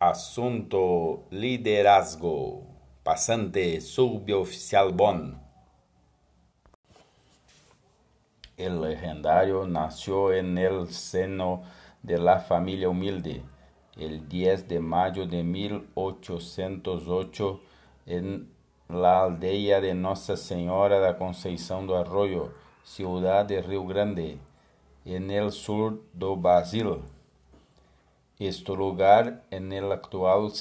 Asunto Liderazgo. Pasante Suboficial Bon. El legendario nació en el seno de la familia humilde el 10 de mayo de 1808 en la aldea de Nossa Señora da Conceição do Arroyo, ciudad de Rio Grande, en el sur do Brasil. Este lugar en el actual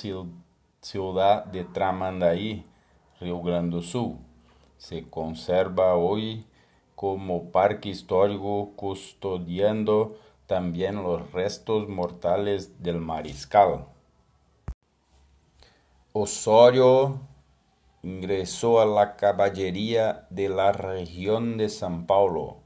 ciudad de Tramandaí, Rio Grande do Sul, se conserva hoy como parque histórico custodiando también los restos mortales del mariscal. Osorio ingresó a la caballería de la región de San Paulo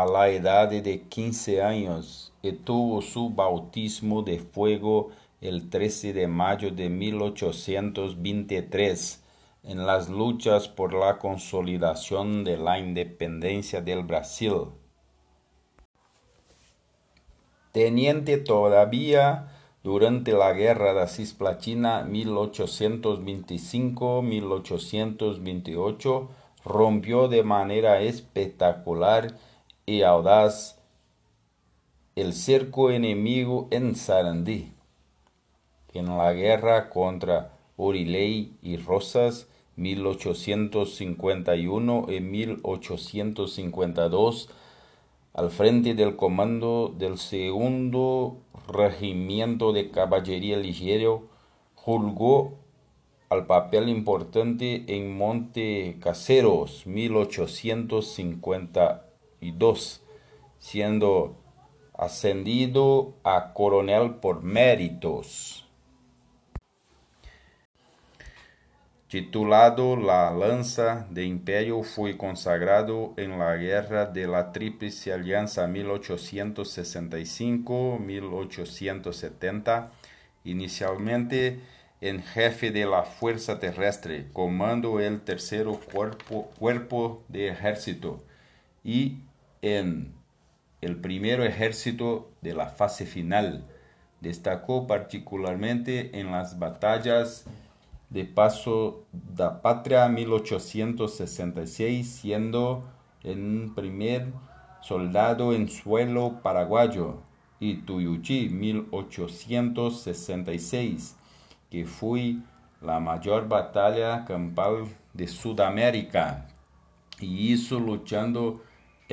a la edad de 15 años y tuvo su bautismo de fuego el 13 de mayo de 1823 en las luchas por la consolidación de la independencia del Brasil. Teniente todavía durante la Guerra de Cisplatina 1825-1828, rompió de manera espectacular y audaz el cerco enemigo en Sarandí. En la guerra contra Oriley y Rosas 1851 y 1852 al frente del comando del segundo regimiento de caballería ligero, juzgó al papel importante en Monte Caseros 1852, siendo ascendido a coronel por méritos. Titulado La Lanza de Imperio, fue consagrado en la Guerra de la Tríplice Alianza 1865-1870, inicialmente en jefe de la Fuerza Terrestre, comando el tercero cuerpo, cuerpo de ejército y en el primero ejército de la fase final. Destacó particularmente en las batallas de Paso da Patria 1866, siendo el primer soldado en suelo paraguayo, y Tuyuchi 1866, que fue la mayor batalla campal de Sudamérica, y hizo luchando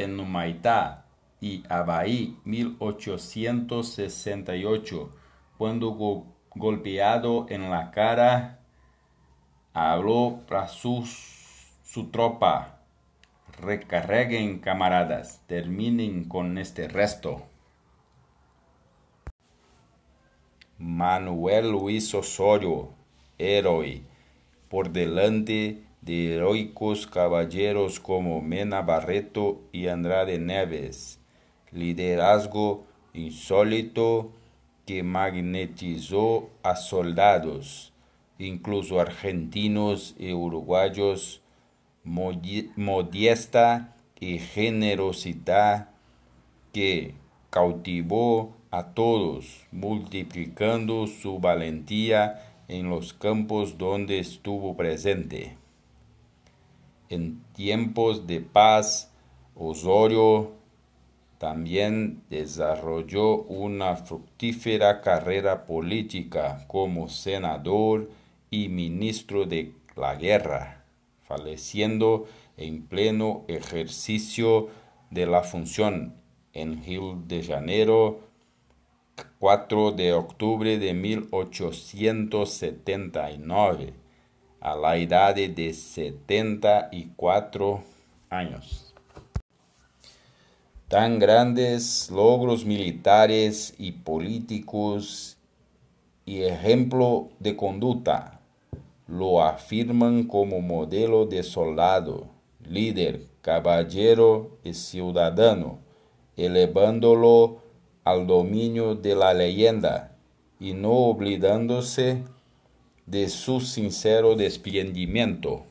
en Humaitá y Abaí 1868, cuando golpeado en la cara habló para su, su tropa, recarguen camaradas, terminen con este resto. Manuel Luis Osorio, héroe, por delante de heroicos caballeros como Mena Barreto y Andrade Neves. Liderazgo insólito que magnetizó a soldados incluso argentinos y uruguayos, modesta y generosidad que cautivó a todos, multiplicando su valentía en los campos donde estuvo presente. En tiempos de paz, Osorio también desarrolló una fructífera carrera política como senador y ministro de la guerra, falleciendo en pleno ejercicio de la función en Rio de Janeiro 4 de octubre de 1879 a la edad de 74 años. Tan grandes logros militares y políticos y ejemplo de conducta lo afirman como modelo de soldado, líder, caballero y ciudadano, elevándolo al dominio de la leyenda y no olvidándose de su sincero desprendimiento.